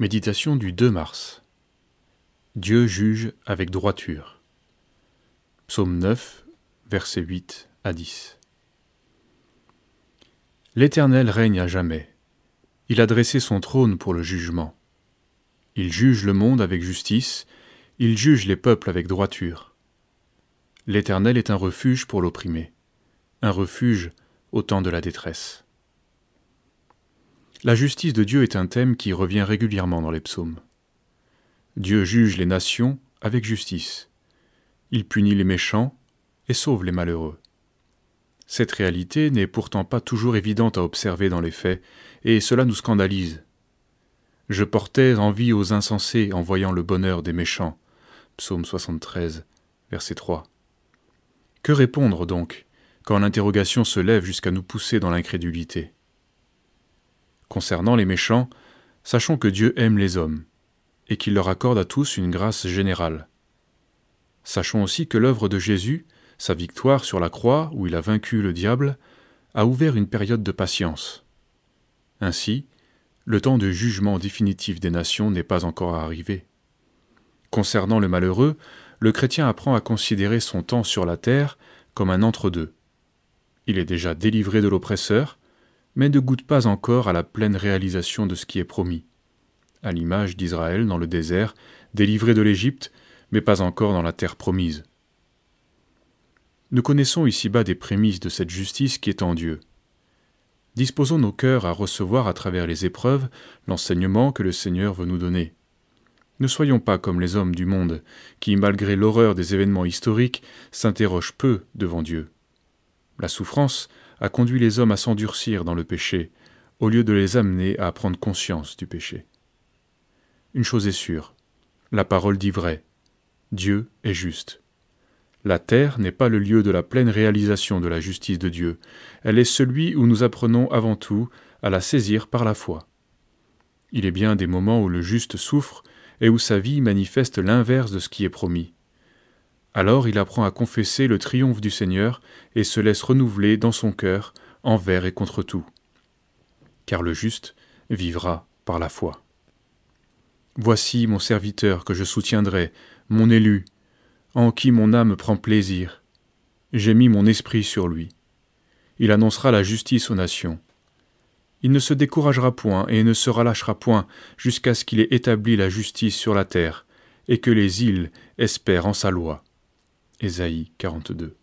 Méditation du 2 mars. Dieu juge avec droiture. Psaume 9, versets 8 à 10. L'Éternel règne à jamais. Il a dressé son trône pour le jugement. Il juge le monde avec justice, il juge les peuples avec droiture. L'Éternel est un refuge pour l'opprimé, un refuge au temps de la détresse. La justice de Dieu est un thème qui revient régulièrement dans les psaumes. Dieu juge les nations avec justice. Il punit les méchants et sauve les malheureux. Cette réalité n'est pourtant pas toujours évidente à observer dans les faits, et cela nous scandalise. Je portais envie aux insensés en voyant le bonheur des méchants. Psaume 73, verset 3. Que répondre donc quand l'interrogation se lève jusqu'à nous pousser dans l'incrédulité? Concernant les méchants, sachons que Dieu aime les hommes, et qu'il leur accorde à tous une grâce générale. Sachons aussi que l'œuvre de Jésus, sa victoire sur la croix où il a vaincu le diable, a ouvert une période de patience. Ainsi, le temps de jugement définitif des nations n'est pas encore arrivé. Concernant le malheureux, le chrétien apprend à considérer son temps sur la terre comme un entre-deux. Il est déjà délivré de l'oppresseur, mais ne goûte pas encore à la pleine réalisation de ce qui est promis, à l'image d'Israël dans le désert, délivré de l'Égypte, mais pas encore dans la terre promise. Nous connaissons ici-bas des prémices de cette justice qui est en Dieu. Disposons nos cœurs à recevoir à travers les épreuves l'enseignement que le Seigneur veut nous donner. Ne soyons pas comme les hommes du monde, qui, malgré l'horreur des événements historiques, s'interrogent peu devant Dieu. La souffrance a conduit les hommes à s'endurcir dans le péché, au lieu de les amener à prendre conscience du péché. Une chose est sûre, la parole dit vrai, Dieu est juste. La terre n'est pas le lieu de la pleine réalisation de la justice de Dieu, elle est celui où nous apprenons avant tout à la saisir par la foi. Il est bien des moments où le juste souffre et où sa vie manifeste l'inverse de ce qui est promis. Alors il apprend à confesser le triomphe du Seigneur et se laisse renouveler dans son cœur envers et contre tout. Car le juste vivra par la foi. Voici mon serviteur que je soutiendrai, mon élu, en qui mon âme prend plaisir. J'ai mis mon esprit sur lui. Il annoncera la justice aux nations. Il ne se découragera point et ne se relâchera point jusqu'à ce qu'il ait établi la justice sur la terre, et que les îles espèrent en sa loi. Ésaïe 42.